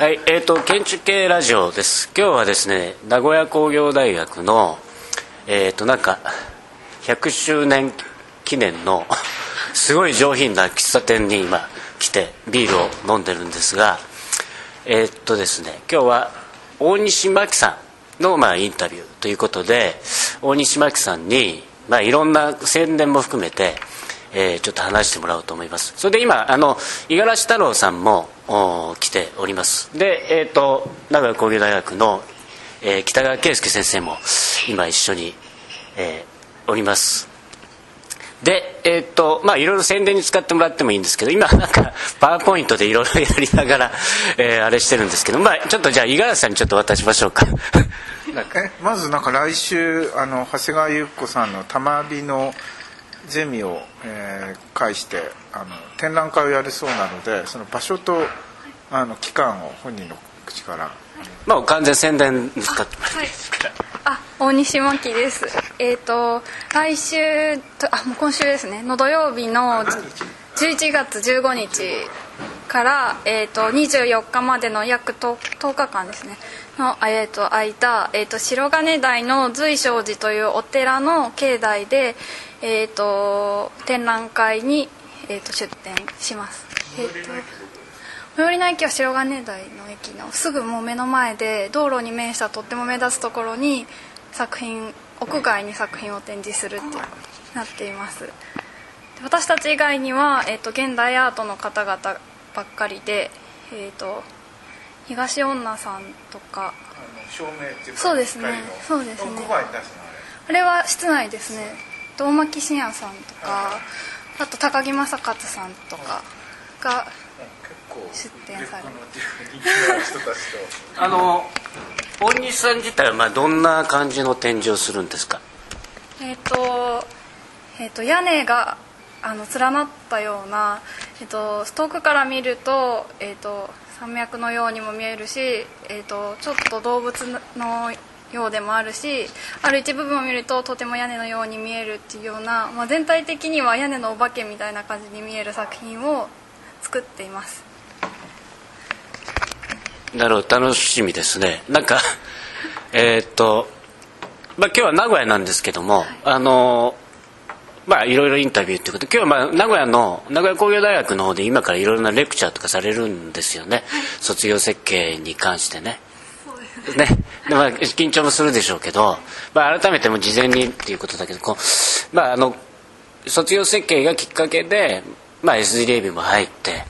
はい、えっ、ー、と建築系ラジオです。今日はですね、名古屋工業大学のえっ、ー、となんか100周年記念の すごい上品な喫茶店に今来てビールを飲んでるんですが、えっ、ー、とですね、今日は大西真紀さんのまあインタビューということで、大西真紀さんにまあいろんな宣伝も含めて。えー、ちょっと話してもらおうと思います。それで今あの五十嵐太郎さんも来ております。で、えーと、名古屋工業大学の、えー、北川圭介先生も今一緒に、えー、おります。でえっ、ー、とまあいろいろ宣伝に使ってもらってもいいんですけど今なんかパワーポイントでいろいろやりながら、えー、あれしてるんですけどまあちょっとじゃあ五十嵐さんにちょっと渡しましょうか。まずなんか来週あの長谷川優子さんの「玉火のゼミを、えー、介してあの展覧会をやるそうなのでその場所とあの期間を本人の口から。まあ完全宣伝使ってもらい。すから、あ大西真希です。えっ、ー、と来週とあもう今週ですね。の土曜日の11月15日から、えーと、24日までの約 10, 10日間ですねの、えーと、空いた、えーと、白金台の随正寺というお寺の境内で、えー、と展覧会に、えー、と出展します。えー、と最寄りの駅は白金台の駅のすぐもう目の前で道路に面したとっても目立つところに作品屋外に作品を展示するっていうことになっています私たち以外には、えーと、現代アートの方々ばっかりで、えーと、東女さんとか。照明っていうそうですね。そうですね。あれは室内ですね。堂巻信也さんとかあと高木正勝さんとかが出展されあの大西さん自体はまあどんな感じの展示をするんですかえっ、ー、と,、えーと、屋根があの連なったような、えーと、遠くから見ると,、えーと、山脈のようにも見えるし、えー、とちょっと動物のようでもあるしある一部分を見るととても屋根のように見えるっていうような、まあ、全体的には屋根のお化けみたいな感じに見える作品を作っています。なるほど楽しみですね。なんかえー、っとまあ今日は名古屋なんですけども、はい、あのまあいろいろインタビューということ。で今日はまあ名古屋の名古屋工業大学の方で今からいろいろなレクチャーとかされるんですよね、はい、卒業設計に関してね。ね。でまあ、緊張もするでしょうけど、まあ、改めても事前にっていうことだけどこう、まあ、あの卒業設計がきっかけで、まあ、SD レビも入って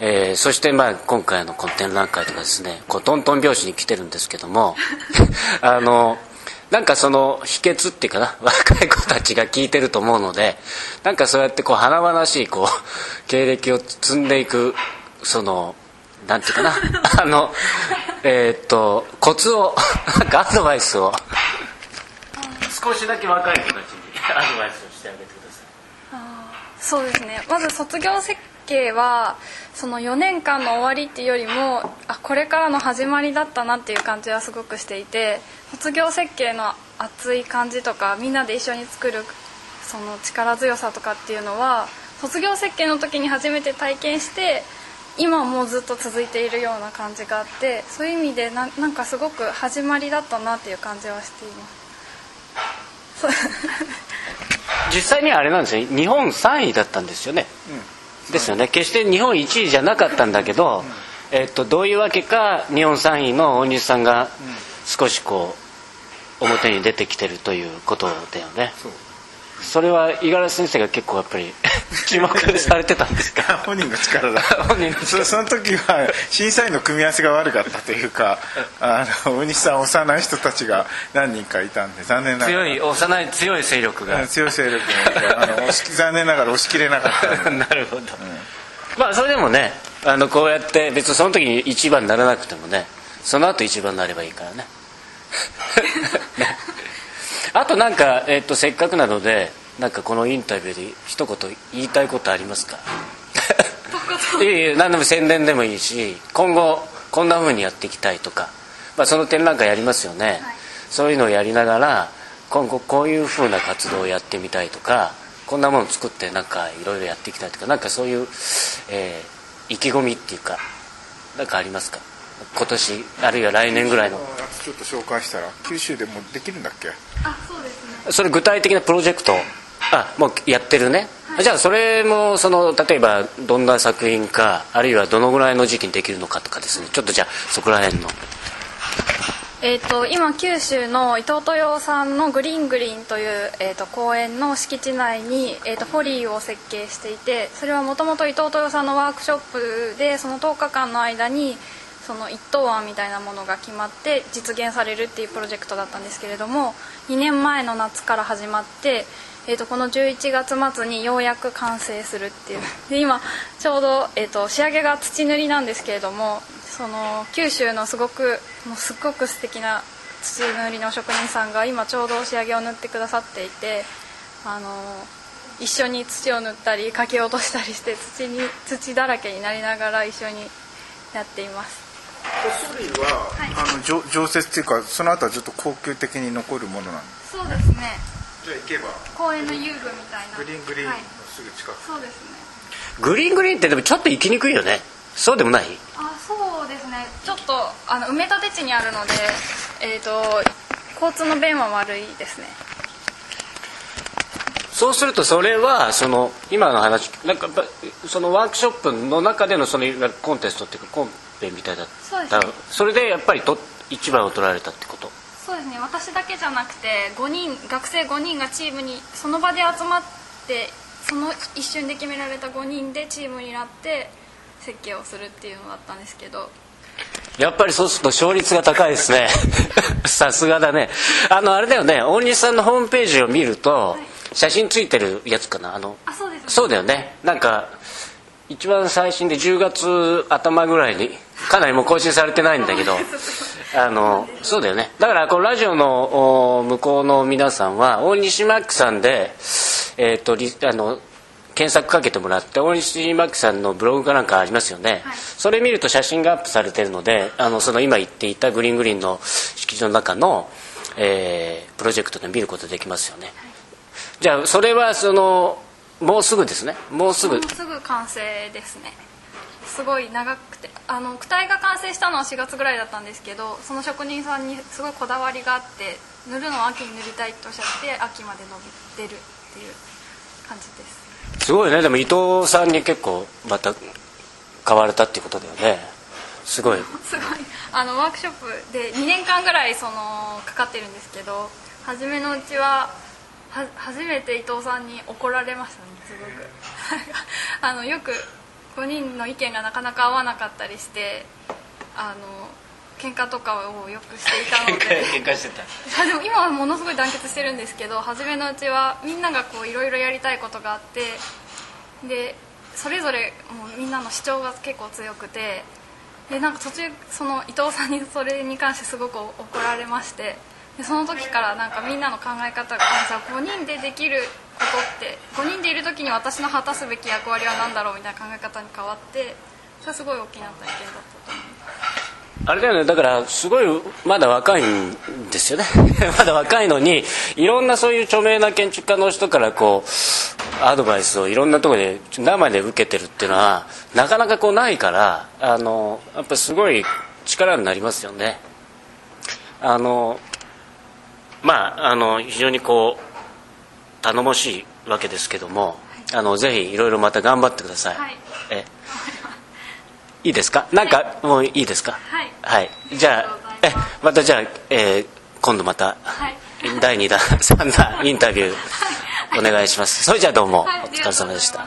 えー、そしてまあ今回のこの展覧会とかですねこうトントン拍子に来てるんですけども あのなんかその秘訣っていうかな 若い子たちが聞いてると思うのでなんかそうやってこう華々しいこう 経歴を積んでいくそのなんていうかな あのえっとコツをなんかアドバイスを。少しだけ若い子たちにアドバイスをしてあげてください。そうですね。まず卒業設計はその4年間の終わりっていうよりもあこれからの始まりだったなっていう感じはすごくしていて卒業設計の熱い感じとかみんなで一緒に作るその力強さとかっていうのは卒業設計の時に初めて体験して今もずっと続いているような感じがあってそういう意味でななんかすごく始まりだったなっていう感じはしています。実際にはあれなんですよ日本3位だったんですよね、うんですよね。決して日本1位じゃなかったんだけど、えっと、どういうわけか日本3位の大西さんが少しこう表に出てきてるということだよね。それは五十嵐先生が結構やっぱり注目されてたんですか？本人の力だ。本人の力。その時は審査員の組み合わせが悪かったというか あの大西さん幼い人たちが何人かいたんで残念ながら。強い幼い強い勢力が。強い勢力があの 残念ながら押し切れなかったなるほど、うん、まあそれでもねあのこうやって別にその時に一番にならなくてもねその後一番になればいいからね。ね。あとなんか、えーと、せっかくなのでなんかこのインタビューで一言言いたいことありますか？いえいえ何でも宣伝でもいいし今後こんなふうにやっていきたいとか、まあ、その展覧会やりますよね、はい、そういうのをやりながら今後こういうふうな活動をやってみたいとかこんなもの作ってなんかいろいろやっていきたいとかなんかそういう、えー、意気込みっていうか何かありますか？今年あるいは来年ぐらいの。ちょっと紹介したら九州でもできるんだっけ？あそうですね。それ具体的なプロジェクトあもうやってるね、じゃあそれもその例えばどんな作品かあるいはどのぐらいの時期にできるのかとかですね。ちょっとじゃあそこら辺の。えー、と今九州の伊藤豊さんのグリーングリーンという、えー、と公園の敷地内に、えー、とフォリーを設計していてそれはもともと伊藤豊さんのワークショップでその10日間の間にその一等案みたいなものが決まって実現されるっていうプロジェクトだったんですけれども2年前の夏から始まって、えー、とこの11月末にようやく完成するっていう。で今ちょうど、えー、と仕上げが土塗りなんですけれどもその九州のすごくもうすっごく素敵な土塗りの職人さんが今ちょうど仕上げを塗ってくださっていてあの一緒に土を塗ったりかけ落としたりして土に土だらけになりながら一緒にやっています。書類は、あの常常設っていうかその後はずっと高級的に残るものなんですそうですねじゃあ行けば。公園の遊具みたいな。グリーングリーンのはい、すぐ近く、そうですね。グリーングリーンってでもちょっと行きにくいよね。そうでもない？あそうですね。ちょっとあの埋め立て地にあるのでえっ、と交通の便は悪いですね。そうするとそれはその今の話なんかやっぱそのワークショップの中でのそのコンテストっていうかコンペみたいだった。そうですね。それでやっぱりと一番を取られたってこと？そうですね。私だけじゃなくて5人学生5人がチームにその場で集まってその一瞬で決められた5人でチームになって設計をするっていうのだったんですけど。やっぱりそうすると勝率が高いですね。さすがだね。あのあれだよね。大西さんのホームページを見ると、写真ついてるやつかな？あのあそうです。ねそうだよね。なんか一番最新で10月頭ぐらいにかなりもう更新されてないんだけど あのそうだよね。だからこのラジオのお向こうの皆さんは大西マックさんで、えー、とリあの検索かけてもらって大西マックさんのブログかなんかありますよね、はい。それ見ると写真がアップされてるのであのその今言っていたグリーングリーンの敷地の中の、えープロジェクトで見ることできますよね、じゃあそれはそのもうすぐですね。もうすぐ。もうすぐ完成ですね。すごい長くてあの躯体が完成したのは4月ぐらいだったんですけどその職人さんにすごいこだわりがあって塗るのは秋に塗りたいとおっしゃって秋まで伸びてるっていう感じです。すごいね。でも伊藤さんに結構また変われたっていうことだよね。すごい。すごい。あのワークショップで2年間ぐらいそのかかってるんですけど初めのうちはは初めて伊藤さんに怒られましたねすごく。あのよく5人の意見がなかなか合わなかったりしてあの喧嘩とかをよくしていたので。嘩してた。でも今はものすごい団結してるんですけど初めのうちはみんながこういろいろやりたいことがあってでそれぞれもうみんなの主張が結構強くてでなんか途中その伊藤さんにそれに関してすごく怒られましてでその時からなんかみんなの考え方があじゃあ5人でできるって。5人でいる時に私の果たすべき役割は何だろうみたいな考え方に変わってそれはすごい大きな体験だったと思いますあれだよね。だからすごいまだ若いんですよね。まだ若いのにいろんなそういう著名な建築家の人からこうアドバイスをいろんなところで生で受けてるっていうのはなかなかこうないからあのやっぱすごい力になりますよね。あのまああの非常にこう頼もしいわけですけどもあのぜひいろいろまた頑張ってください、はい。えいいですか？なんかもういいですか？はい。はい、じゃあえまたじゃあ、えー今度またはい。第2弾 3弾インタビューお願いします。それじゃあどうもおはい。疲れ様でした